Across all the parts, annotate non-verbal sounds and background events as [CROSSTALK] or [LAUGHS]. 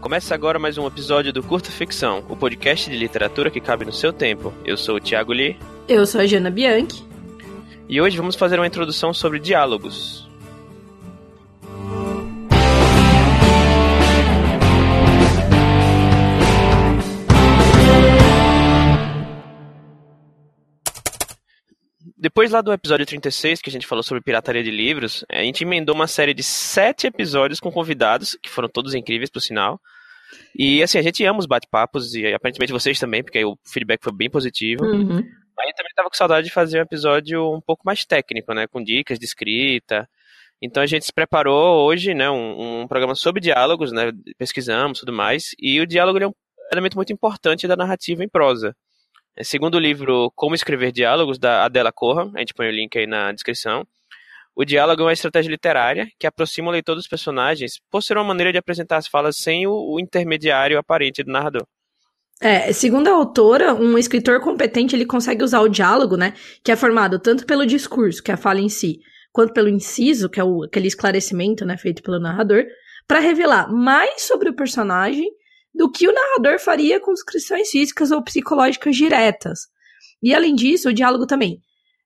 Começa agora mais um episódio do Curta Ficção, o podcast de literatura que cabe no seu tempo. Eu sou o Thiago Lee. Eu sou a Jana Bianchi. E hoje vamos fazer uma introdução sobre diálogos. Depois lá do episódio 36, que a gente falou sobre pirataria de livros, a gente emendou uma série de sete episódios com convidados, que foram todos incríveis, por sinal. E assim, a gente ama os bate-papos, e aparentemente vocês também, porque o feedback foi bem positivo. Uhum. A gente também tava com saudade de fazer um episódio um pouco mais técnico, né? Com dicas de escrita. Então a gente se preparou hoje, né? Um, um programa sobre diálogos, né? Pesquisamos tudo mais. E o diálogo é um elemento muito importante da narrativa em prosa. É, segundo o livro Como Escrever Diálogos, da Adela Corra, a gente põe o link aí na descrição, o diálogo é uma estratégia literária que aproxima o leitor dos personagens por ser uma maneira de apresentar as falas sem o, o intermediário aparente do narrador. É, segundo a autora, um escritor competente ele consegue usar o diálogo, né, que é formado tanto pelo discurso, que é a fala em si, quanto pelo inciso, que é o, aquele esclarecimento, né, feito pelo narrador, para revelar mais sobre o personagem do que o narrador faria com descrições físicas ou psicológicas diretas. E além disso, o diálogo também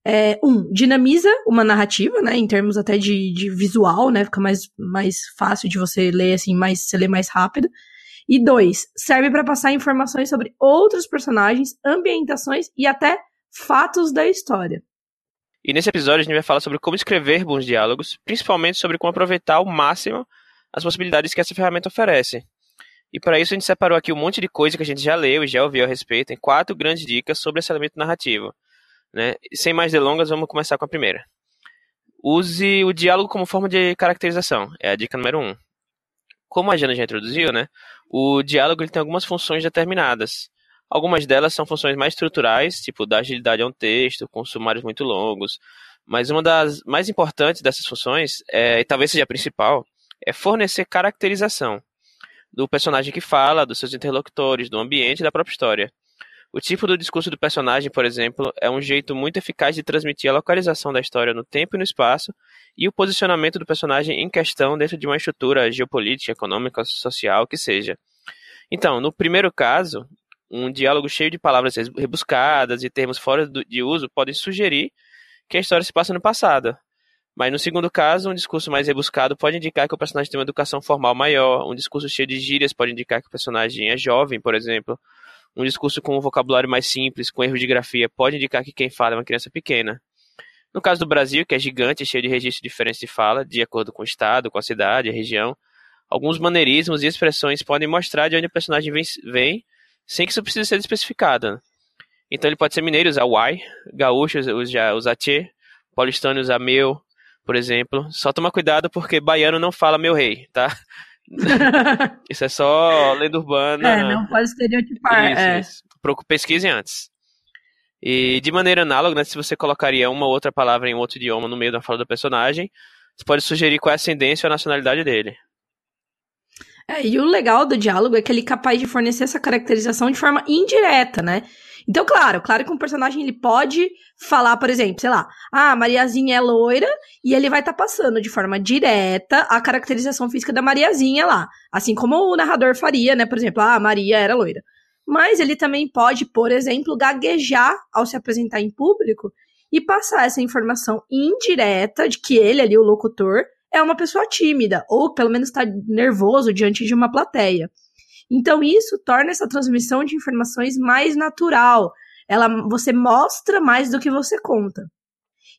é, um, dinamiza uma narrativa, né, em termos até de, de visual, né, fica mais, mais fácil de você ler, assim, mais, você lê mais rápido. E dois, serve para passar informações sobre outros personagens, ambientações e até fatos da história. E nesse episódio a gente vai falar sobre como escrever bons diálogos, principalmente sobre como aproveitar ao máximo as possibilidades que essa ferramenta oferece. E para isso a gente separou aqui um monte de coisa que a gente já leu e já ouviu a respeito, em quatro grandes dicas sobre esse elemento narrativo. Né? Sem mais delongas, vamos começar com a primeira. Use o diálogo como forma de caracterização, é a dica número um. Como a Jana já introduziu, né, o diálogo ele tem algumas funções determinadas. Algumas delas são funções mais estruturais, tipo dar agilidade a um texto, com sumários muito longos. Mas uma das mais importantes dessas funções, é, e talvez seja a principal, é fornecer caracterização do personagem que fala, dos seus interlocutores, do ambiente e da própria história. O tipo do discurso do personagem, por exemplo, é um jeito muito eficaz de transmitir a localização da história no tempo e no espaço e o posicionamento do personagem em questão dentro de uma estrutura geopolítica, econômica, social, que seja. Então, no primeiro caso, um diálogo cheio de palavras rebuscadas e termos fora de uso podem sugerir que a história se passa no passado, mas no segundo caso, um discurso mais rebuscado pode indicar que o personagem tem uma educação formal maior, um discurso cheio de gírias pode indicar que o personagem é jovem, por exemplo. Um discurso com um vocabulário mais simples, com erros de grafia, pode indicar que quem fala é uma criança pequena. No caso do Brasil, que é gigante, cheio de registros diferentes de fala, de acordo com o estado, com a cidade, a região, alguns maneirismos e expressões podem mostrar de onde o personagem vem, sem que isso precise ser especificado. Então ele pode ser mineiro, usar why, gaúcho usar, usar tchê, paulistano usar meu, por exemplo. Só toma cuidado porque baiano não fala meu rei, tá? [LAUGHS] isso é só lenda urbana. É, não pode estereotipar. Isso, é. isso. Pesquise antes. E de maneira análoga, né, se você colocaria uma outra palavra em outro idioma no meio da fala do personagem, você pode sugerir qual é a ascendência ou a nacionalidade dele. É, e o legal do diálogo é que ele é capaz de fornecer essa caracterização de forma indireta, né? Então, claro, claro que um personagem ele pode falar, por exemplo, sei lá, ah, Mariazinha é loira, e ele vai estar tá passando de forma direta a caracterização física da Mariazinha lá. Assim como o narrador faria, né? Por exemplo, ah, Maria era loira. Mas ele também pode, por exemplo, gaguejar ao se apresentar em público e passar essa informação indireta de que ele ali, o locutor, é uma pessoa tímida, ou pelo menos está nervoso diante de uma plateia. Então isso torna essa transmissão de informações mais natural. Ela, você mostra mais do que você conta.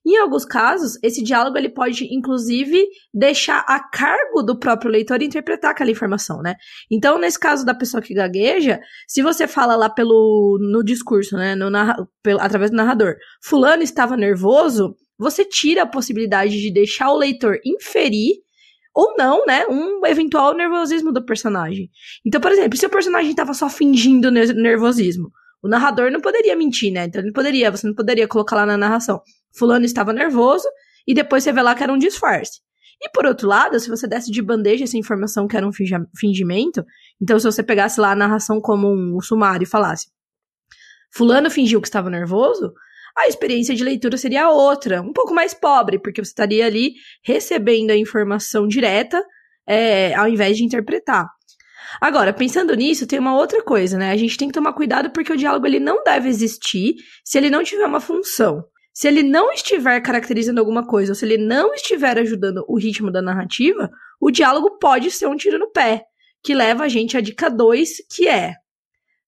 Em alguns casos, esse diálogo ele pode, inclusive, deixar a cargo do próprio leitor interpretar aquela informação, né? Então, nesse caso da pessoa que gagueja, se você fala lá pelo no discurso, né, no pelo, através do narrador, fulano estava nervoso, você tira a possibilidade de deixar o leitor inferir ou não, né, um eventual nervosismo do personagem. Então, por exemplo, se o personagem estava só fingindo nervosismo, o narrador não poderia mentir, né? Então ele poderia, você não poderia colocar lá na narração, fulano estava nervoso e depois revelar que era um disfarce. E por outro lado, se você desse de bandeja essa informação que era um fingimento, então se você pegasse lá a narração como um sumário e falasse, fulano fingiu que estava nervoso, a experiência de leitura seria outra, um pouco mais pobre, porque você estaria ali recebendo a informação direta é, ao invés de interpretar. Agora, pensando nisso, tem uma outra coisa, né? A gente tem que tomar cuidado porque o diálogo ele não deve existir se ele não tiver uma função. Se ele não estiver caracterizando alguma coisa, ou se ele não estiver ajudando o ritmo da narrativa, o diálogo pode ser um tiro no pé, que leva a gente à dica 2, que é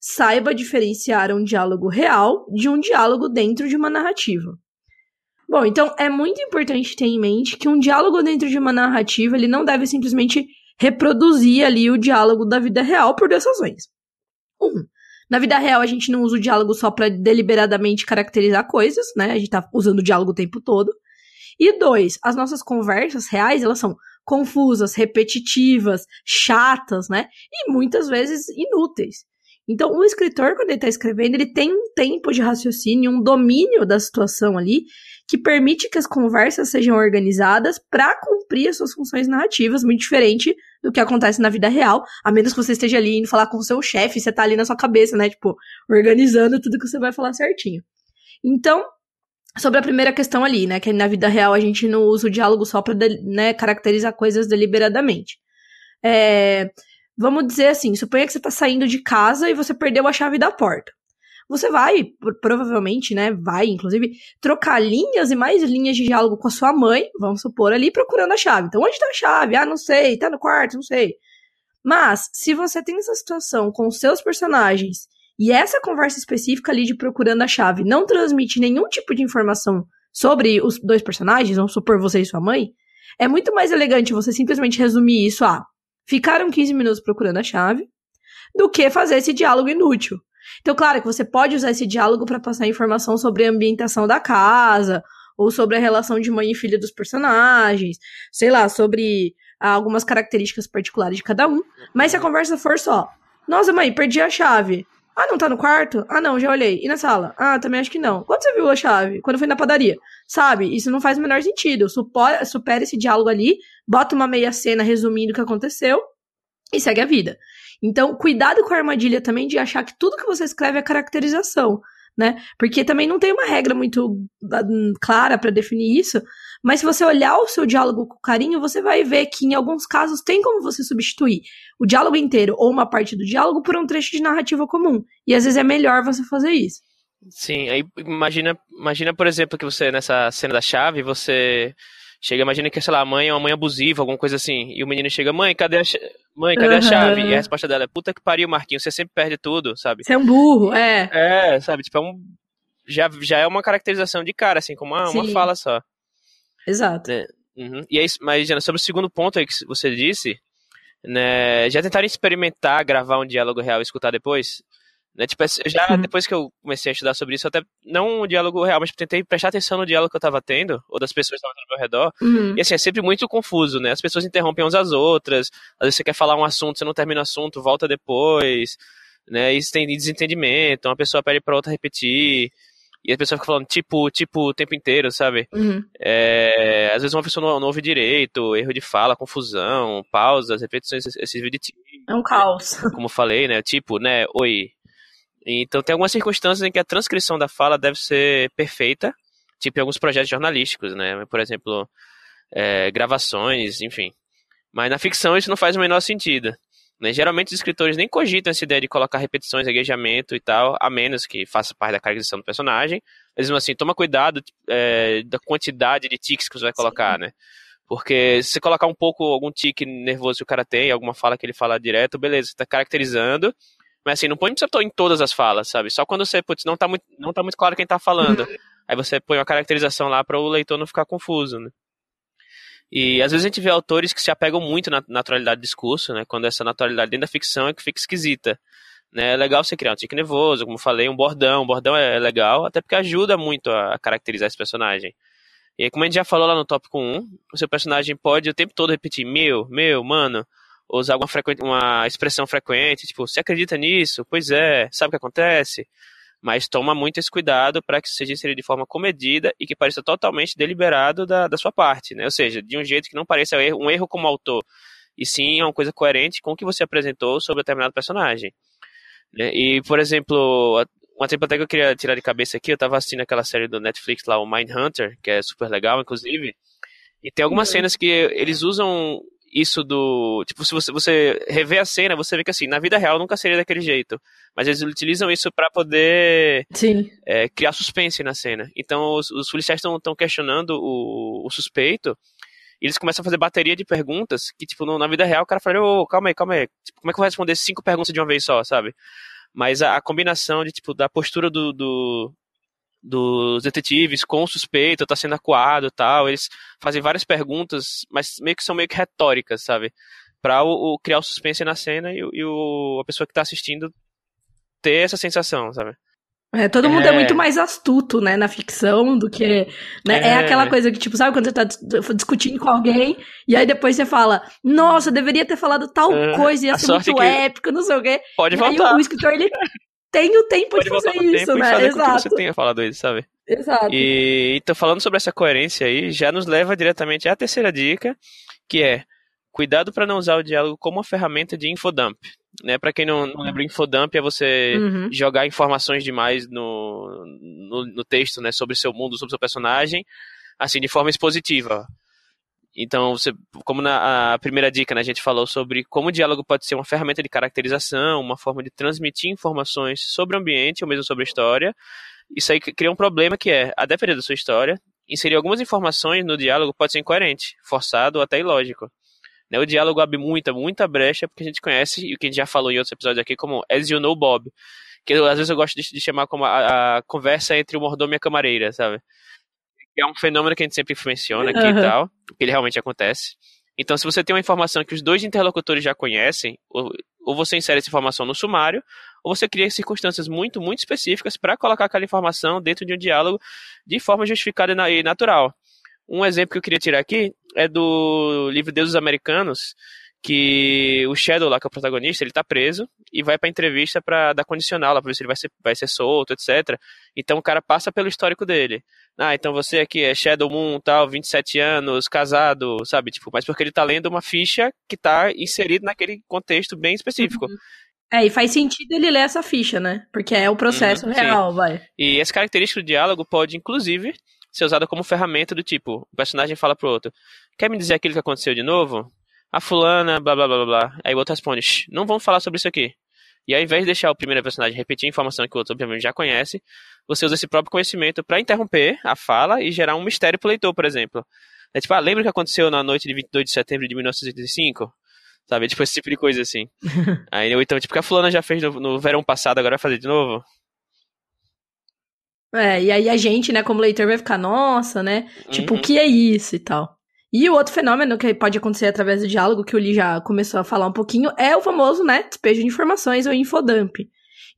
saiba diferenciar um diálogo real de um diálogo dentro de uma narrativa. Bom, então é muito importante ter em mente que um diálogo dentro de uma narrativa, ele não deve simplesmente reproduzir ali o diálogo da vida real por duas razões. Um, na vida real a gente não usa o diálogo só para deliberadamente caracterizar coisas, né? A gente tá usando o diálogo o tempo todo. E dois, as nossas conversas reais, elas são confusas, repetitivas, chatas, né? E muitas vezes inúteis. Então, o escritor, quando ele está escrevendo, ele tem um tempo de raciocínio, um domínio da situação ali, que permite que as conversas sejam organizadas para cumprir as suas funções narrativas, muito diferente do que acontece na vida real, a menos que você esteja ali indo falar com o seu chefe, você tá ali na sua cabeça, né, tipo, organizando tudo que você vai falar certinho. Então, sobre a primeira questão ali, né, que na vida real a gente não usa o diálogo só para né, caracterizar coisas deliberadamente. É, vamos dizer assim, suponha que você tá saindo de casa e você perdeu a chave da porta você vai, provavelmente, né, vai, inclusive, trocar linhas e mais linhas de diálogo com a sua mãe, vamos supor, ali procurando a chave. Então, onde tá a chave? Ah, não sei, tá no quarto, não sei. Mas, se você tem essa situação com os seus personagens e essa conversa específica ali de procurando a chave não transmite nenhum tipo de informação sobre os dois personagens, vamos supor você e sua mãe, é muito mais elegante você simplesmente resumir isso a ficaram 15 minutos procurando a chave do que fazer esse diálogo inútil. Então, claro que você pode usar esse diálogo para passar informação sobre a ambientação da casa, ou sobre a relação de mãe e filha dos personagens, sei lá, sobre ah, algumas características particulares de cada um. Mas se a conversa for só, nossa mãe, perdi a chave. Ah, não tá no quarto? Ah, não, já olhei. E na sala? Ah, também acho que não. Quando você viu a chave? Quando foi na padaria? Sabe? Isso não faz o menor sentido. Supera, supera esse diálogo ali, bota uma meia cena resumindo o que aconteceu e segue a vida. Então, cuidado com a armadilha também de achar que tudo que você escreve é caracterização, né? Porque também não tem uma regra muito ah, clara para definir isso, mas se você olhar o seu diálogo com carinho, você vai ver que em alguns casos tem como você substituir o diálogo inteiro ou uma parte do diálogo por um trecho de narrativa comum. E às vezes é melhor você fazer isso. Sim, aí imagina, imagina, por exemplo, que você nessa cena da chave, você Chega, imagina que, sei lá, a mãe é uma mãe abusiva, alguma coisa assim. E o menino chega, mãe, cadê a, mãe, cadê uhum. a chave? E a resposta dela é, puta que pariu, Marquinhos, você sempre perde tudo, sabe? Você é um burro, é. É, sabe? Tipo, é um. Já, já é uma caracterização de cara, assim, como uma, uma fala só. Exato. É, uhum. E é isso, mas, Jana, sobre o segundo ponto aí que você disse, né? Já tentaram experimentar gravar um diálogo real e escutar depois? Né? Tipo, já uhum. depois que eu comecei a estudar sobre isso, até não o diálogo real, mas tentei prestar atenção no diálogo que eu tava tendo, ou das pessoas que estavam ao meu redor. Uhum. E assim, é sempre muito confuso, né? As pessoas interrompem umas às outras, às vezes você quer falar um assunto, você não termina o assunto, volta depois, né? Isso tem desentendimento, uma pessoa pede pra outra repetir. E a pessoa fica falando tipo, tipo, o tempo inteiro, sabe? Uhum. É, às vezes uma pessoa não, não, ouve direito, erro de fala, confusão, pausas, repetições de tipo. É um caos. Como falei, né? Tipo, né? Oi, então tem algumas circunstâncias em que a transcrição da fala deve ser perfeita, tipo em alguns projetos jornalísticos, né? Por exemplo, é, gravações, enfim. Mas na ficção isso não faz o menor sentido. Né? Geralmente os escritores nem cogitam essa ideia de colocar repetições, gaguejamento e tal, a menos que faça parte da caracterização do personagem. Mesmo assim, toma cuidado é, da quantidade de tics que você vai colocar, Sim. né? Porque se você colocar um pouco, algum tique nervoso que o cara tem, alguma fala que ele fala direto, beleza, você está caracterizando, mas assim, não põe precisa em todas as falas, sabe? Só quando você, putz, não tá muito, não tá muito claro quem tá falando. [LAUGHS] Aí você põe uma caracterização lá para o leitor não ficar confuso, né? E às vezes a gente vê autores que se apegam muito na naturalidade do discurso, né? Quando essa naturalidade dentro da ficção é que fica esquisita. Né? É legal você criar um tique nervoso, como falei, um bordão. Um bordão é legal, até porque ajuda muito a caracterizar esse personagem. E como a gente já falou lá no tópico 1, o seu personagem pode o tempo todo repetir meu, meu, mano, usar alguma uma expressão frequente, tipo, você acredita nisso? Pois é, sabe o que acontece? Mas toma muito esse cuidado para que seja inserido de forma comedida e que pareça totalmente deliberado da, da sua parte, né? Ou seja, de um jeito que não pareça um erro como autor, e sim é uma coisa coerente com o que você apresentou sobre determinado personagem. Né? E, por exemplo, um exemplo até que eu queria tirar de cabeça aqui, eu estava assistindo aquela série do Netflix lá, o Mindhunter, que é super legal, inclusive, e tem algumas uhum. cenas que eles usam isso do. Tipo, se você, você rever a cena, você vê que assim, na vida real nunca seria daquele jeito. Mas eles utilizam isso para poder é, criar suspense na cena. Então os, os policiais estão questionando o, o suspeito. E eles começam a fazer bateria de perguntas que, tipo, no, na vida real o cara fala, ô, oh, calma aí, calma aí. Tipo, como é que eu vou responder cinco perguntas de uma vez só, sabe? Mas a, a combinação de, tipo, da postura do, do, dos detetives com o suspeito, tá sendo acuado tal. Eles fazem várias perguntas, mas meio que são meio que retóricas, sabe? Pra o, o criar o suspense na cena e, e o, a pessoa que tá assistindo ter essa sensação, sabe? É, todo mundo é. é. muito mais astuto, né, na ficção do que. Né? É. é. aquela coisa que, tipo, sabe quando você tá discutindo com alguém e aí depois você fala, nossa, deveria ter falado tal é. coisa, ia ser muito épico, não sei o quê. Pode e voltar. Aí o escritor, ele tem o tempo Pode de fazer isso, né? Exato. você tenha falado isso, sabe? Exato. E então, falando sobre essa coerência aí, já nos leva diretamente à terceira dica, que é cuidado para não usar o diálogo como uma ferramenta de infodump. Né? Para quem não, não lembra, infodump é você uhum. jogar informações demais no, no, no, texto né? sobre seu mundo, sobre seu personagem, assim, de forma expositiva. Então, você, como na primeira dica, né, a gente falou sobre como o diálogo pode ser uma ferramenta de caracterização, uma forma de transmitir informações sobre o ambiente ou mesmo sobre a história. Isso aí cria um problema que é, a depender da sua história, inserir algumas informações no diálogo pode ser incoerente, forçado ou até ilógico. Né, o diálogo abre muita, muita brecha, porque a gente conhece, e o que a gente já falou em outros episódios aqui, como As You Know Bob. Que às vezes eu gosto de, de chamar como a, a, conversa entre o mordomo e a camareira, sabe? É um fenômeno que a gente sempre menciona aqui uhum. e tal, que ele realmente acontece. Então, se você tem uma informação que os dois interlocutores já conhecem, ou, ou você insere essa informação no sumário, ou você cria circunstâncias muito, muito específicas para colocar aquela informação dentro de um diálogo de forma justificada e natural. Um exemplo que eu queria tirar aqui é do livro Deuses Americanos, que o Shadow lá, que é o protagonista, ele tá preso e vai pra entrevista pra dar condicional lá, pra ver se ele vai ser, vai ser solto, etc. Então o cara passa pelo histórico dele. Ah, então você aqui é Shadow Moon, tal, 27 anos, casado, sabe? Tipo, mas porque ele tá lendo uma ficha que tá inserido naquele contexto bem específico. Uhum. É, e faz sentido ele ler essa ficha, né? Porque é o processo uhum, real, sim. vai. E essa característica do diálogo pode, inclusive, ser usada como ferramenta do tipo, o personagem fala pro outro, quer me dizer aquilo que aconteceu de novo? A fulana, blá blá blá blá. Aí o outro responde, não vamos falar sobre isso aqui. E ao invés de deixar o primeiro personagem repetir a informação que o outro obviamente já conhece, você usa esse próprio conhecimento para interromper a fala e gerar um mistério pro leitor, por exemplo. É tipo, ah, lembra o que aconteceu na noite de 22 de setembro de 1985? Sabe? Tipo, esse tipo de coisa assim. [LAUGHS] Aí, ou então, tipo, que a fulana já fez no, no verão passado, agora vai fazer de novo? É, e aí a gente, né, como leitor, vai ficar, nossa, né? Tipo, uhum. o que é isso e tal. E o outro fenômeno que pode acontecer através do diálogo, que o Lee já começou a falar um pouquinho, é o famoso, né, despejo de informações ou infodump.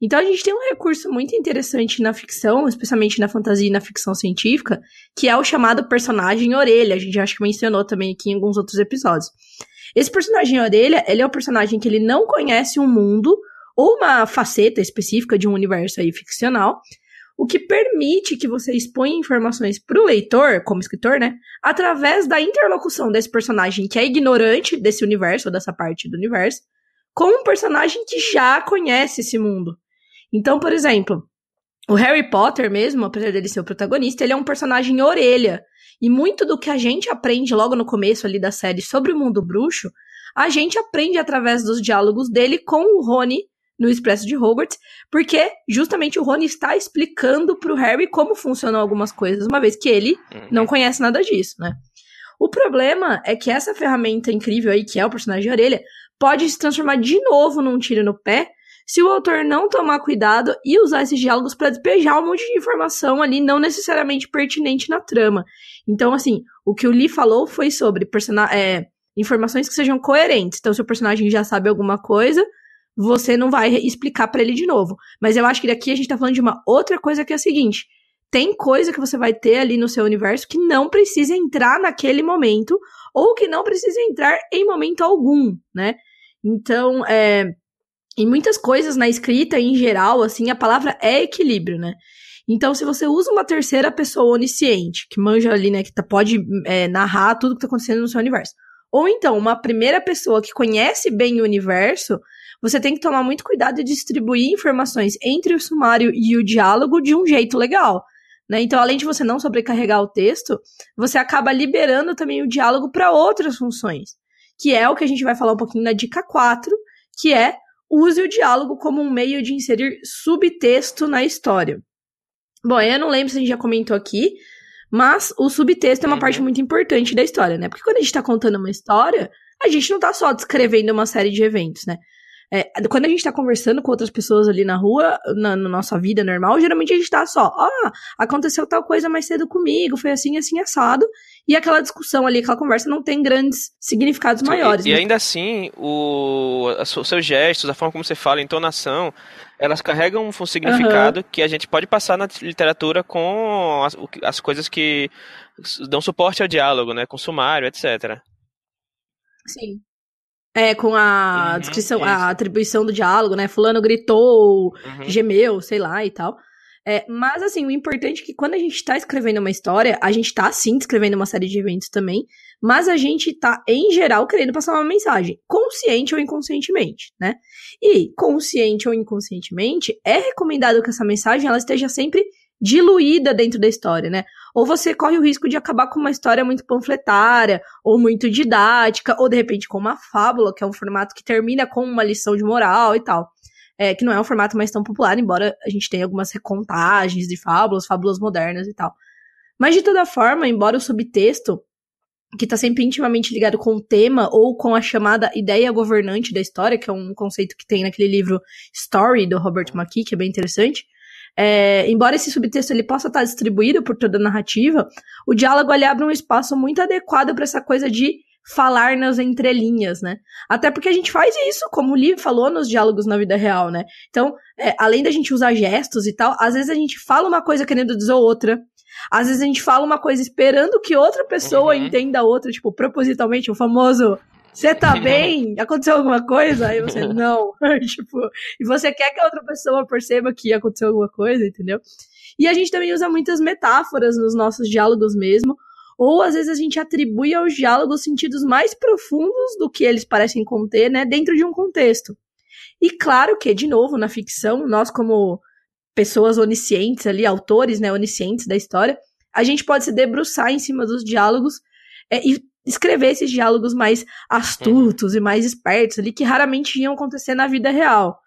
Então a gente tem um recurso muito interessante na ficção, especialmente na fantasia e na ficção científica, que é o chamado personagem orelha. A gente acho que mencionou também aqui em alguns outros episódios. Esse personagem orelha, ele é o personagem que ele não conhece um mundo ou uma faceta específica de um universo aí ficcional, o que permite que você exponha informações para o leitor, como escritor, né, através da interlocução desse personagem que é ignorante desse universo, ou dessa parte do universo, com um personagem que já conhece esse mundo. Então, por exemplo, o Harry Potter mesmo, apesar dele ser o protagonista, ele é um personagem orelha. E muito do que a gente aprende logo no começo ali da série sobre o mundo bruxo, a gente aprende através dos diálogos dele com o Rony no Expresso de Hogwarts, porque justamente o Rony está explicando pro Harry como funcionam algumas coisas, uma vez que ele uhum. não conhece nada disso, né? O problema é que essa ferramenta incrível aí, que é o personagem de orelha, pode se transformar de novo num tiro no pé se o autor não tomar cuidado e usar esses diálogos para despejar um monte de informação ali não necessariamente pertinente na trama. Então, assim, o que o Lee falou foi sobre é, informações que sejam coerentes. Então, se o personagem já sabe alguma coisa, você não vai explicar para ele de novo. Mas eu acho que daqui a gente tá falando de uma outra coisa que é a seguinte: tem coisa que você vai ter ali no seu universo que não precisa entrar naquele momento, ou que não precisa entrar em momento algum, né? Então, é, em muitas coisas na escrita, em geral, assim, a palavra é equilíbrio, né? Então, se você usa uma terceira pessoa onisciente, que manja ali, né, que tá, pode é, narrar tudo que tá acontecendo no seu universo, ou então uma primeira pessoa que conhece bem o universo, você tem que tomar muito cuidado e distribuir informações entre o sumário e o diálogo de um jeito legal. Né? Então, além de você não sobrecarregar o texto, você acaba liberando também o diálogo para outras funções. que é o que a gente vai falar um pouquinho na dica 4, que é use o diálogo como um meio de inserir subtexto na história. Bom, eu não lembro se a gente já comentou aqui, mas o subtexto é uma uhum. parte muito importante da história, né? Porque quando a gente tá contando uma história, a gente não tá só descrevendo uma série de eventos, né? É, quando a gente tá conversando com outras pessoas ali na rua, na, na, nossa vida normal, geralmente a gente tá só, ah, aconteceu tal coisa mais cedo comigo, foi assim, assim, assado. E aquela discussão ali, aquela conversa não tem grandes significados maiores. E, e ainda assim, o, os seus gestos, a forma como você fala, a entonação, elas carregam um significado uhum. que a gente pode passar na literatura com as, as coisas que dão suporte ao diálogo, né? Com sumário, etc. Sim. É, com a uhum, descrição, a atribuição do diálogo, né? Fulano gritou, uhum. gemeu, sei lá e tal. É, mas, assim, o importante é que quando a gente tá escrevendo uma história, a gente tá, sim, escrevendo uma série de eventos também, mas a gente tá, em geral, querendo passar uma mensagem, consciente ou inconscientemente, né? E, consciente ou inconscientemente, é recomendado que essa mensagem, ela esteja sempre diluída dentro da história, né? Ou você corre o risco de acabar com uma história muito panfletária, ou muito didática, ou de repente com uma fábula, que é um formato que termina com uma lição de moral e tal. É, que não é um formato mais tão popular, embora a gente tenha algumas recontagens de fábulas, fábulas modernas e tal. Mas de toda forma, embora o subtexto, que está sempre intimamente ligado com o tema ou com a chamada ideia governante da história, que é um conceito que tem naquele livro Story, do Robert McKee, que é bem interessante, é, embora esse subtexto ele possa estar distribuído por toda a narrativa, o diálogo ele abre um espaço muito adequado para essa coisa de falar nas entrelinhas, né? Até porque a gente faz isso, como o Lee falou nos diálogos na vida real, né? Então, é, além da gente usar gestos e tal, às vezes a gente fala uma coisa querendo dizer outra. Às vezes a gente fala uma coisa esperando que outra pessoa uhum. entenda outra, tipo, propositalmente, o famoso você tá bem? Aconteceu alguma coisa? Aí você, [LAUGHS] não. [LAUGHS] tipo, e você quer que a outra pessoa perceba que aconteceu alguma coisa, entendeu? E a gente também usa muitas metáforas nos nossos diálogos mesmo, ou às vezes a gente atribui aos diálogos sentidos mais profundos do que eles parecem conter, né, dentro de um contexto. E claro que, de novo, na ficção, nós como pessoas oniscientes ali, autores, né, oniscientes da história, a gente pode se debruçar em cima dos diálogos é, e escrever esses diálogos mais astutos e mais espertos ali, que raramente iam acontecer na vida real.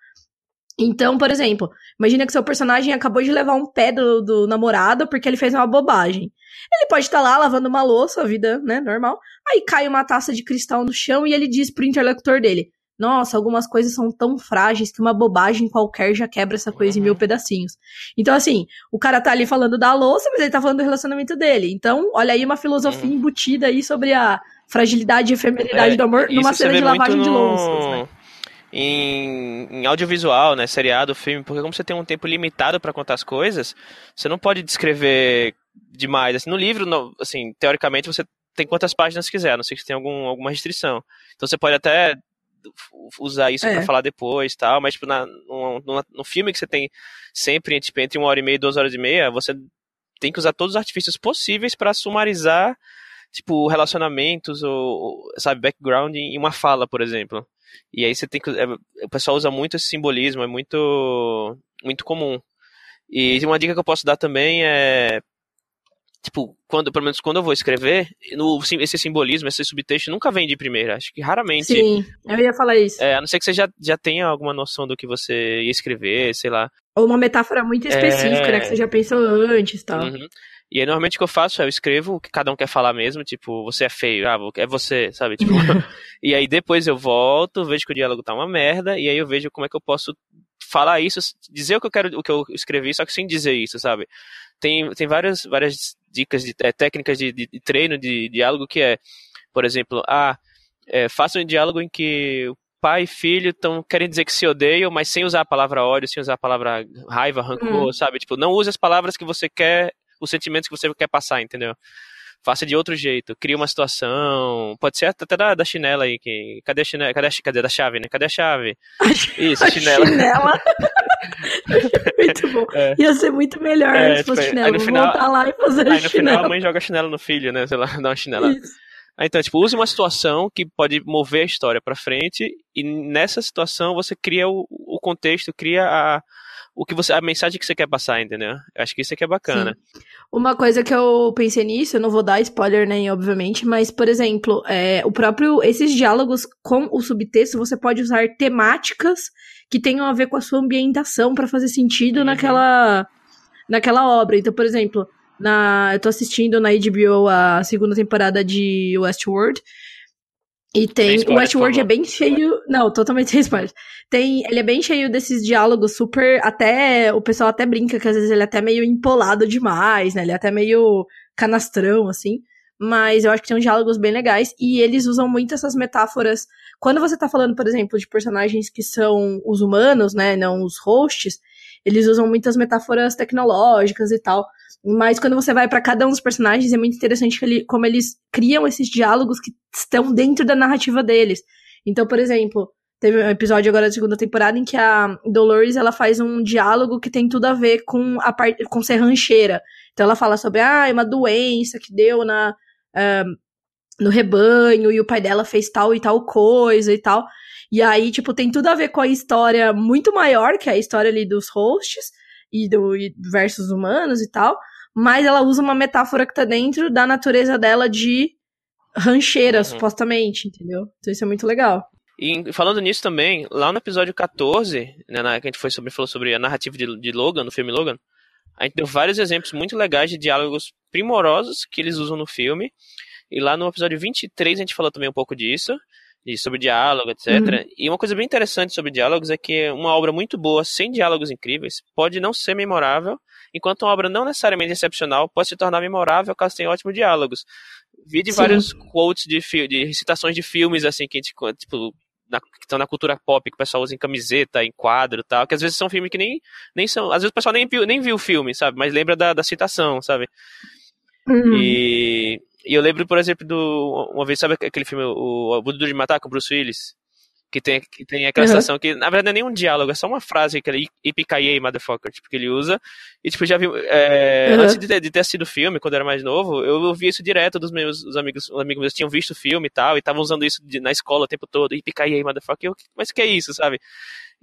Então, por exemplo, imagina que seu personagem acabou de levar um pé do, do namorado porque ele fez uma bobagem. Ele pode estar lá lavando uma louça, a vida, né, normal. Aí cai uma taça de cristal no chão e ele diz pro interlocutor dele: nossa, algumas coisas são tão frágeis que uma bobagem qualquer já quebra essa coisa uhum. em mil pedacinhos. Então, assim, o cara tá ali falando da louça, mas ele tá falando do relacionamento dele. Então, olha aí uma filosofia uhum. embutida aí sobre a fragilidade e efemeridade é, do amor numa cena de lavagem no... de louças, né? Em, em, audiovisual, né, seriado, filme, porque como você tem um tempo limitado para contar as coisas, você não pode descrever demais. Assim, no livro, no, assim, teoricamente você tem quantas páginas quiser, a não sei que você tem algum, alguma restrição. Então você pode até usar isso é. para falar depois tal, mas tipo, na, no, no, filme que você tem sempre tipo, entre uma hora e meia e duas horas e meia, você tem que usar todos os artifícios possíveis para sumarizar tipo relacionamentos ou sabe background em uma fala, por exemplo. E aí você tem que é, o pessoal usa muito esse simbolismo, é muito muito comum. E uma dica que eu posso dar também é tipo, quando, pelo menos quando eu vou escrever, no, esse simbolismo, esse subtexto nunca vem de primeira. Acho que raramente. Sim, eu ia falar isso. É, a não ser que você já, já tenha alguma noção do que você ia escrever, sei lá. Ou uma metáfora muito específica, é... né? Que você já pensou antes e tal. Uhum. E aí, normalmente, o que eu faço é eu escrevo o que cada um quer falar mesmo, tipo, você é feio, ah, é você, sabe? Tipo, [LAUGHS] e aí depois eu volto, vejo que o diálogo tá uma merda, e aí eu vejo como é que eu posso falar isso, dizer o que eu quero, o que eu escrevi, só que sem dizer isso, sabe? Tem, tem várias, várias dicas de é, técnicas de, de, de, treino de diálogo que é, por exemplo, ah, é, faça um diálogo em que o pai e filho estão querem dizer que se odeiam, mas sem usar a palavra ódio, sem usar a palavra raiva, rancor, hum. sabe? Tipo, não use as palavras que você quer, os sentimentos que você quer passar, entendeu? Faça de outro jeito, cria uma situação, pode ser até da, da chinela aí, que, cadê a chinela, cadê a, cadê da chave, né? Cadê a chave? [LAUGHS] Isso, a chinela. chinela. [LAUGHS] muito bom. É. Ia ser muito melhor é, se fosse tipo, chinelo. Aí no final, voltar lá e fazer Aí no chinelo. final a mãe joga chinelo no filho, né? Sei lá, [LAUGHS] dá uma chinela. Isso. Então, tipo, use uma situação que pode mover a história para frente e nessa situação você cria o, o contexto, cria a, o que você, a mensagem que você quer passar, entendeu? Eu acho que isso aqui é bacana. Sim. Uma coisa que eu pensei nisso, eu não vou dar spoiler nem, obviamente, mas, por exemplo, é, o próprio, esses diálogos com o subtexto, você pode usar temáticas que tenham a ver com a sua ambientação para fazer sentido uhum. naquela, naquela obra. Então, por exemplo, na, eu tô assistindo na HBO a segunda temporada de Westworld, e tem. o Westworld é bem cheio. Não, totalmente [LAUGHS] sem spoiler. Tem. Ele é bem cheio desses diálogos super. Até. O pessoal até brinca que às vezes ele é até meio empolado demais, né? Ele é até meio canastrão, assim. Mas eu acho que tem uns diálogos bem legais. E eles usam muito essas metáforas. Quando você tá falando, por exemplo, de personagens que são os humanos, né? Não os hosts, eles usam muitas metáforas tecnológicas e tal. Mas quando você vai para cada um dos personagens, é muito interessante ele, como eles criam esses diálogos que estão dentro da narrativa deles. Então, por exemplo, teve um episódio agora da segunda temporada em que a Dolores ela faz um diálogo que tem tudo a ver com a parte com ser rancheira. Então ela fala sobre ah, uma doença que deu na uh, no rebanho e o pai dela fez tal e tal coisa e tal. E aí, tipo, tem tudo a ver com a história muito maior, que é a história ali dos hosts e do e versus humanos e tal mas ela usa uma metáfora que tá dentro da natureza dela de rancheira, uhum. supostamente, entendeu? Então isso é muito legal. E falando nisso também, lá no episódio 14, né, na, que a gente foi sobre, falou sobre a narrativa de, de Logan, no filme Logan, a gente deu vários exemplos muito legais de diálogos primorosos que eles usam no filme. E lá no episódio 23 a gente falou também um pouco disso, de, sobre diálogo, etc. Uhum. E uma coisa bem interessante sobre diálogos é que uma obra muito boa, sem diálogos incríveis, pode não ser memorável, enquanto uma obra não necessariamente excepcional pode se tornar memorável caso tenha ótimos diálogos. Vi de Sim. vários quotes de, de citações de filmes, assim, que a gente, tipo, na, que estão na cultura pop, que o pessoal usa em camiseta, em quadro e tal, que às vezes são filmes que nem, nem são. Às vezes o pessoal nem viu, nem viu o filme, sabe? Mas lembra da, da citação, sabe? Uhum. E, e, eu lembro, por exemplo, do. Uma vez, sabe aquele filme, o, o de Matar com Bruce Willis? que tem, que tem aquela uhum. situação que, na verdade, não é nenhum diálogo, é só uma frase que ele Ipicaiei, motherfucker, tipo, que ele usa. E, tipo, já vi. É, uhum. Antes de ter, de ter assistido o filme, quando eu era mais novo, eu ouvia isso direto dos meus os amigos. Os amigos meus tinham visto o filme e tal, e estavam usando isso de, na escola o tempo todo. Ipicaiei, motherfucker. Eu, mas o que é isso, sabe?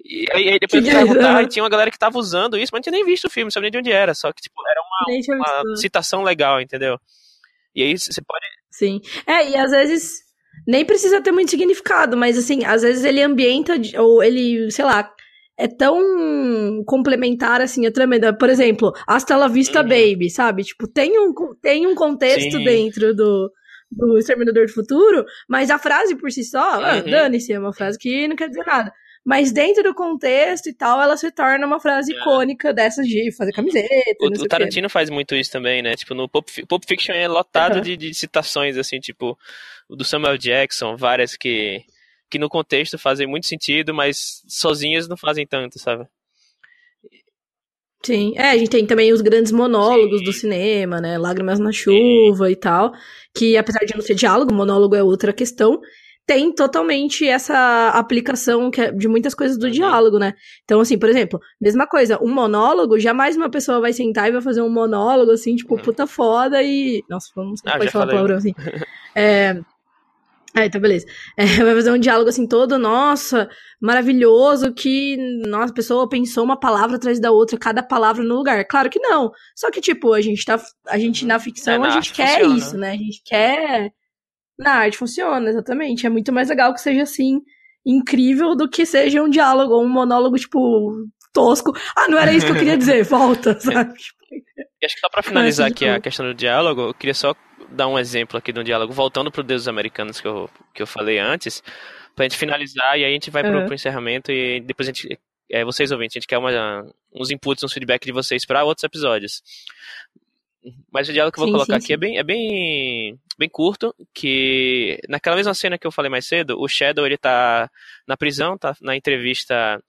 E aí, aí depois eu perguntar, e tinha uma galera que tava usando isso, mas não tinha nem visto o filme, não sabia nem de onde era. Só que, tipo, era uma, uma citação legal, entendeu? E aí você pode. Sim. É, e às vezes nem precisa ter muito significado, mas assim, às vezes ele ambienta, ou ele, sei lá, é tão complementar assim a tremenda. Por exemplo, Hasta la Vista uhum. Baby, sabe? Tipo, tem um, tem um contexto Sim. dentro do, do Exterminador do Futuro, mas a frase por si só, ah, uhum. ah, dane-se, é uma frase que não quer dizer nada. Mas dentro do contexto e tal, ela se torna uma frase é. icônica dessas de fazer camiseta. O, o Tarantino faz muito isso também, né? Tipo, no Pulp, Pulp Fiction é lotado uhum. de, de citações, assim, tipo, do Samuel Jackson, várias que, que no contexto fazem muito sentido, mas sozinhas não fazem tanto, sabe? Sim, é, a gente tem também os grandes monólogos Sim. do cinema, né? Lágrimas na chuva Sim. e tal, que apesar de não ser diálogo, monólogo é outra questão, tem totalmente essa aplicação que é de muitas coisas do uhum. diálogo, né? Então, assim, por exemplo, mesma coisa, um monólogo, jamais uma pessoa vai sentar e vai fazer um monólogo, assim, tipo, uhum. puta foda e. Nossa, vamos ah, pode falar palavrão assim. [LAUGHS] é. É, então beleza. É, [LAUGHS] vai fazer um diálogo assim todo, nossa, maravilhoso, que nossa, a pessoa pensou uma palavra atrás da outra, cada palavra no lugar. Claro que não. Só que, tipo, a gente tá. A gente na ficção, é, a gente quer funciona. isso, né? A gente quer na arte funciona, exatamente. É muito mais legal que seja assim, incrível, do que seja um diálogo ou um monólogo, tipo, tosco. Ah, não era isso que eu queria dizer, [LAUGHS] volta, sabe? E acho que só pra finalizar aqui a questão do diálogo, eu queria só dar um exemplo aqui do diálogo, voltando pro Deus Americanos que eu, que eu falei antes, pra gente finalizar e aí a gente vai uhum. pro, pro encerramento e depois a gente. É, vocês ouvintes, a gente quer uma, uns inputs, uns feedback de vocês para outros episódios. Mas o diálogo que eu vou sim, colocar sim, aqui sim. é bem, é bem, bem curto, que naquela mesma cena que eu falei mais cedo, o Shadow ele tá na prisão, tá na entrevista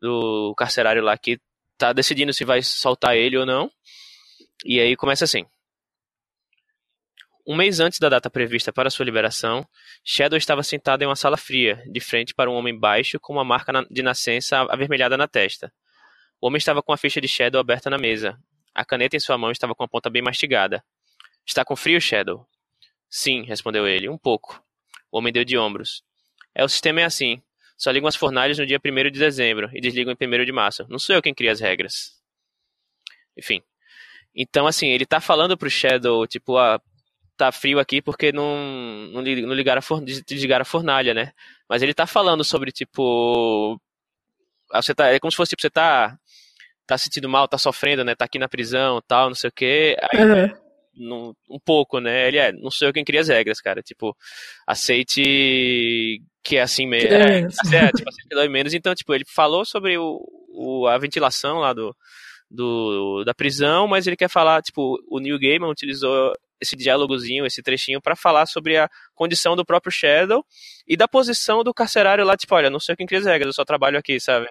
do carcerário lá que tá decidindo se vai soltar ele ou não. E aí começa assim. Um mês antes da data prevista para sua liberação, Shadow estava sentado em uma sala fria, de frente para um homem baixo com uma marca de nascença avermelhada na testa. O homem estava com a ficha de Shadow aberta na mesa, a caneta em sua mão estava com a ponta bem mastigada. Está com frio, Shadow? Sim, respondeu ele, um pouco. O homem deu de ombros. É, o sistema é assim. só ligam as fornalhas no dia 1 de dezembro e desligam em 1 de março. Não sou eu quem cria as regras. Enfim. Então, assim, ele tá falando pro Shadow, tipo, ah, tá frio aqui porque não, não, não ligaram a for, desligaram a fornalha, né? Mas ele tá falando sobre, tipo. Ah, você tá, é como se fosse, tipo, você tá, tá sentindo mal, tá sofrendo, né? Tá aqui na prisão tal, não sei o quê. Aí, uhum. um pouco, né? Ele é, não sou eu quem cria as regras, cara. Tipo, aceite que é assim mesmo. É, é, tipo, aceite que dói menos. Então, tipo, ele falou sobre o, o, a ventilação lá do, do, da prisão, mas ele quer falar, tipo, o Neil Gaiman utilizou esse diálogozinho, esse trechinho, para falar sobre a condição do próprio Shadow e da posição do carcerário lá, tipo, olha, não sei quem cria as regras, eu só trabalho aqui, sabe?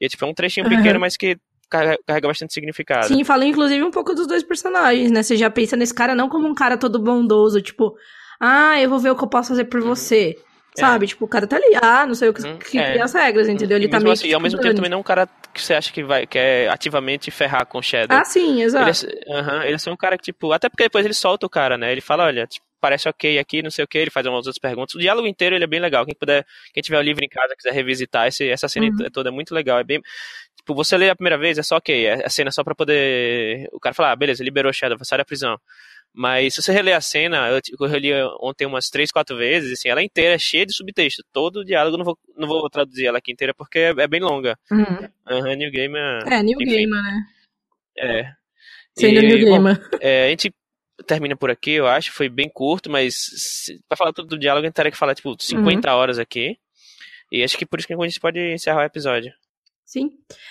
E é, tipo, é um trechinho uhum. pequeno, mas que carrega bastante significado. Sim, fala inclusive um pouco dos dois personagens, né? Você já pensa nesse cara não como um cara todo bondoso, tipo, ah, eu vou ver o que eu posso fazer por uhum. você. É. Sabe? Tipo, o cara tá ali, ah, não sei o que, hum, que é. as regras, entendeu? Ele e tá meio assim, E ao mesmo tempo também não é um cara que você acha que vai quer ativamente ferrar com o Shadow. Ah, sim, exato. Ele é, ele é um cara que, tipo, até porque depois ele solta o cara, né? Ele fala, olha, tipo, parece ok aqui, não sei o que, ele faz umas outras perguntas. O diálogo inteiro ele é bem legal. Quem puder, quem tiver o livro em casa, quiser revisitar, esse, essa cena uhum. toda é muito legal. É bem. Tipo, você lê a primeira vez, é só ok. É a cena só pra poder. O cara falar, ah, beleza, liberou o Shadow, sai da prisão. Mas se você reler a cena, eu, eu reli ontem umas três, quatro vezes, assim, ela é inteira, cheia de subtexto. Todo o diálogo, não vou, não vou traduzir ela aqui inteira porque é, é bem longa. Uhum. Uhum, New Gamer. É, New enfim, Gamer, né? É. Sendo e, New Gamer. Bom, é, a gente termina por aqui, eu acho. Foi bem curto, mas se, pra falar tudo do diálogo, a gente teria que falar, tipo, 50 uhum. horas aqui. E acho que por isso que a gente pode encerrar o episódio. Sim.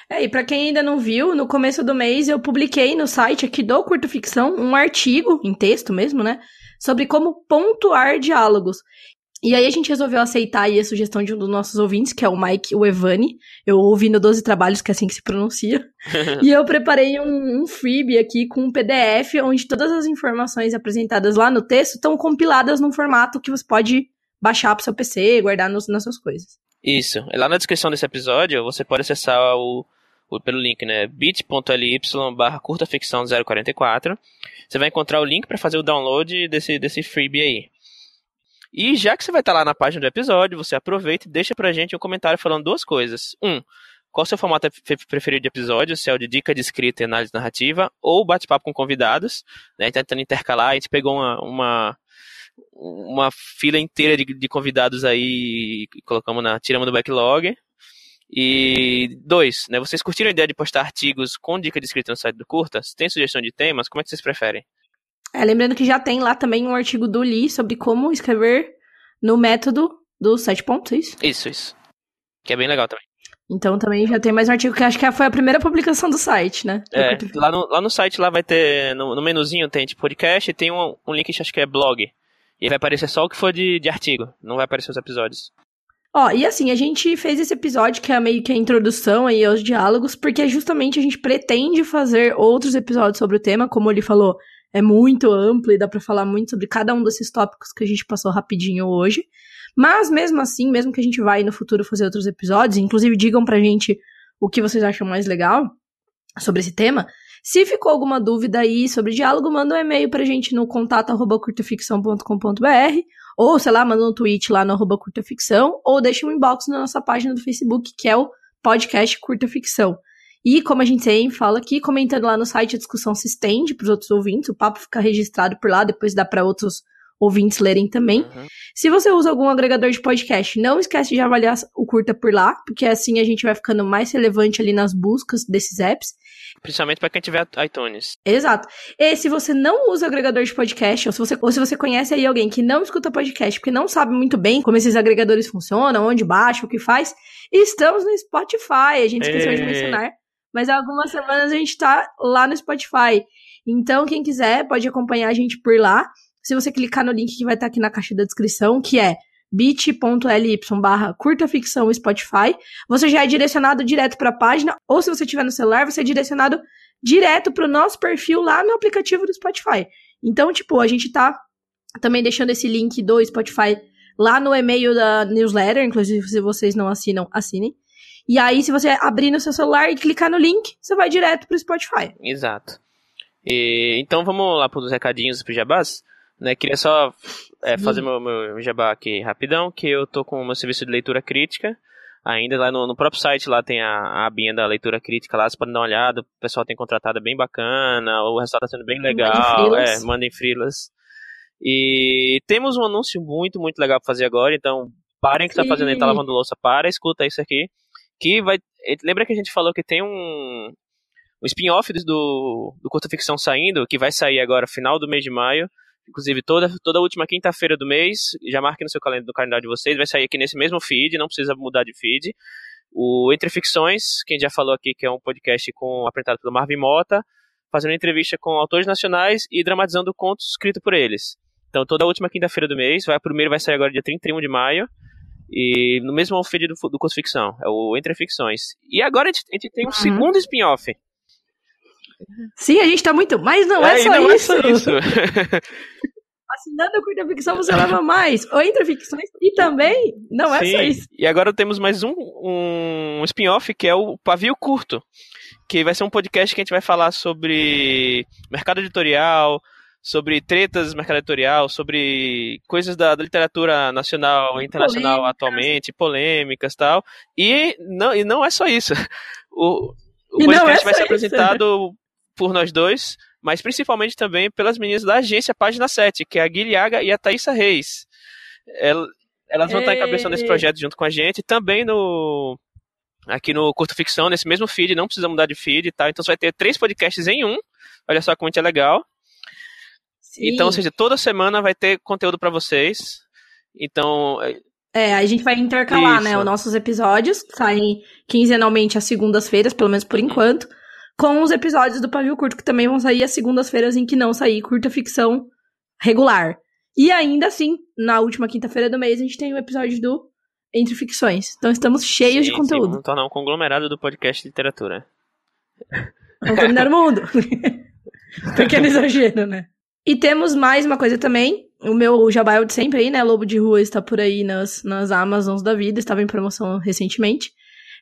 É, e para quem ainda não viu, no começo do mês eu publiquei no site aqui do Curto Ficção um artigo, em texto mesmo, né? Sobre como pontuar diálogos. E aí a gente resolveu aceitar aí a sugestão de um dos nossos ouvintes, que é o Mike o Evani. Eu ouvi no 12 Trabalhos, que é assim que se pronuncia. [LAUGHS] e eu preparei um, um freebie aqui com um PDF, onde todas as informações apresentadas lá no texto estão compiladas num formato que você pode baixar pro seu PC, guardar nos, nas suas coisas. Isso. Lá na descrição desse episódio, você pode acessar o, o pelo link, né? bit.ly barra curta ficção 044. Você vai encontrar o link para fazer o download desse, desse freebie aí. E já que você vai estar lá na página do episódio, você aproveita e deixa pra gente um comentário falando duas coisas. Um, qual o seu formato preferido de episódio, se é o de dica de escrita e análise narrativa, ou bate-papo com convidados, né? Tentando intercalar, a gente pegou uma, uma uma fila inteira de, de convidados aí, colocamos na, tiramos do backlog. E dois, né? Vocês curtiram a ideia de postar artigos com dica de escrita no site do Curta? Se tem sugestão de temas, como é que vocês preferem? É, lembrando que já tem lá também um artigo do Lee sobre como escrever no método dos sete pontos, isso? Isso, isso. Que é bem legal também. Então também já tem mais um artigo que acho que foi a primeira publicação do site, né? É, lá no, lá no site lá vai ter, no, no menuzinho tem tipo podcast e tem um, um link que acho que é blog. E vai aparecer só o que for de, de artigo, não vai aparecer os episódios. Ó, e assim, a gente fez esse episódio que é meio que a introdução aí aos diálogos, porque justamente a gente pretende fazer outros episódios sobre o tema, como ele falou, é muito amplo e dá para falar muito sobre cada um desses tópicos que a gente passou rapidinho hoje. Mas mesmo assim, mesmo que a gente vai no futuro fazer outros episódios, inclusive digam pra gente o que vocês acham mais legal sobre esse tema, se ficou alguma dúvida aí sobre diálogo, manda um e-mail pra gente no contato arroba ou, sei lá, manda um tweet lá no arroba curtaficção ou deixa um inbox na nossa página do Facebook, que é o podcast Curta Ficção. E, como a gente sempre fala aqui, comentando lá no site, a discussão se estende para os outros ouvintes, o papo fica registrado por lá, depois dá para outros ouvintes lerem também. Uhum. Se você usa algum agregador de podcast, não esquece de avaliar o curta por lá, porque assim a gente vai ficando mais relevante ali nas buscas desses apps. Principalmente para quem tiver iTunes. Exato. E se você não usa agregador de podcast, ou se, você, ou se você conhece aí alguém que não escuta podcast, porque não sabe muito bem como esses agregadores funcionam, onde baixa, o que faz, estamos no Spotify. A gente esqueceu de mencionar. Mas há algumas semanas a gente tá lá no Spotify. Então, quem quiser pode acompanhar a gente por lá. Se você clicar no link que vai estar aqui na caixa da descrição, que é bit.ly barra curta ficção Spotify, você já é direcionado direto para a página, ou se você tiver no celular, você é direcionado direto para o nosso perfil lá no aplicativo do Spotify. Então, tipo, a gente tá também deixando esse link do Spotify lá no e-mail da newsletter, inclusive se vocês não assinam, assinem. E aí, se você abrir no seu celular e clicar no link, você vai direto pro Spotify. Exato. E, então vamos lá para os recadinhos pro Jabás. Né, queria só é, fazer meu, meu jabá aqui rapidão, que eu tô com o meu serviço de leitura crítica, ainda. Lá no, no, próprio site lá tem a, a abinha da leitura crítica lá, você pode dar uma olhada. O pessoal tem contratado bem bacana, o resultado está sendo bem legal. Mandem é, mandem frilas. E temos um anúncio muito, muito legal para fazer agora, então parem que está fazendo aí, tá lavando louça, para, escuta isso aqui. Que vai. Lembra que a gente falou que tem um, um spin-off do, do Curta Ficção saindo, que vai sair agora final do mês de maio. Inclusive, toda, toda última quinta-feira do mês, já marque no seu calendário, no calendário de vocês, vai sair aqui nesse mesmo feed, não precisa mudar de feed. O Entre Ficções, quem já falou aqui que é um podcast com, apresentado pelo Marvin Mota, fazendo entrevista com autores nacionais e dramatizando contos escritos por eles. Então, toda última quinta-feira do mês, vai, o primeiro vai sair agora dia 31 de maio, e no mesmo feed do, do curso ficção, é o Entre Ficções. E agora a gente, a gente tem um uhum. segundo spin-off. Sim, a gente tá muito. Mas não é, é só não isso. É só isso. [LAUGHS] Assinando a curta ficção você leva mais. Ou entre ficções e também não é só isso. E agora temos mais um, um spin-off que é o Pavio Curto. Que vai ser um podcast que a gente vai falar sobre mercado editorial, sobre tretas do mercado editorial, sobre coisas da, da literatura nacional e internacional polêmicas. atualmente, polêmicas tal. E não, e não é só isso. [LAUGHS] O, o podcast é vai ser apresentado por nós dois, mas principalmente também pelas meninas da agência Página 7, que é a Guilhaga e a Thaisa Reis. Elas vão estar encabeçando esse projeto junto com a gente, também no aqui no Curto Ficção, nesse mesmo feed, não precisa mudar de feed e tal. Então você vai ter três podcasts em um. Olha só como é legal. Sim. Então, ou seja, toda semana vai ter conteúdo para vocês. Então. É, a gente vai intercalar, né, Isso. né? Os nossos episódios saem quinzenalmente às segundas-feiras, pelo menos por enquanto com os episódios do Pavio Curto, que também vão sair às segundas-feiras em que não sair curta ficção regular. E ainda assim, na última quinta-feira do mês, a gente tem o episódio do Entre Ficções. Então estamos cheios sim, de conteúdo. Vamos tornar um conglomerado do podcast de literatura. [LAUGHS] Vamos dominar o mundo. [LAUGHS] Pequeno exagero, né? E temos mais uma coisa também. O meu jabá é de sempre aí, né? Lobo de Rua está por aí nas, nas Amazons da vida. Estava em promoção recentemente.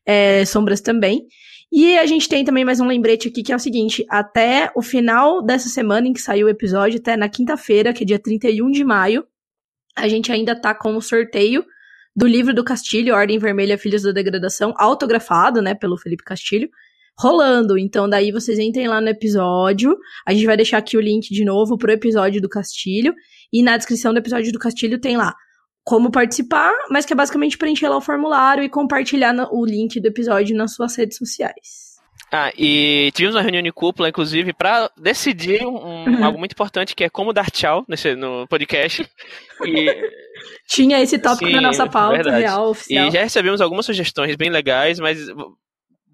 É, Sombras também. E a gente tem também mais um lembrete aqui que é o seguinte: até o final dessa semana em que saiu o episódio, até na quinta-feira, que é dia 31 de maio, a gente ainda tá com o sorteio do livro do Castilho, Ordem Vermelha Filhos da Degradação, autografado, né, pelo Felipe Castilho, rolando. Então, daí vocês entrem lá no episódio. A gente vai deixar aqui o link de novo pro episódio do Castilho. E na descrição do episódio do Castilho tem lá como participar, mas que é basicamente preencher lá o formulário e compartilhar o link do episódio nas suas redes sociais. Ah, e tivemos uma reunião de cúpula, inclusive, para decidir um, uhum. algo muito importante, que é como dar tchau nesse, no podcast. E... [LAUGHS] Tinha esse tópico Sim, na nossa pauta verdade. real, oficial. E já recebemos algumas sugestões bem legais, mas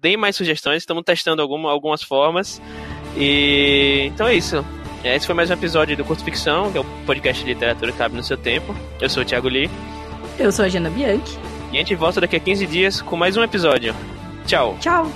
deem mais sugestões, estamos testando alguma, algumas formas. E então é isso. É, esse foi mais um episódio do Curto Ficção, que é o podcast de literatura que cabe no seu tempo. Eu sou o Thiago Lee. Eu sou a Jana Bianchi. E a gente volta daqui a 15 dias com mais um episódio. Tchau. Tchau.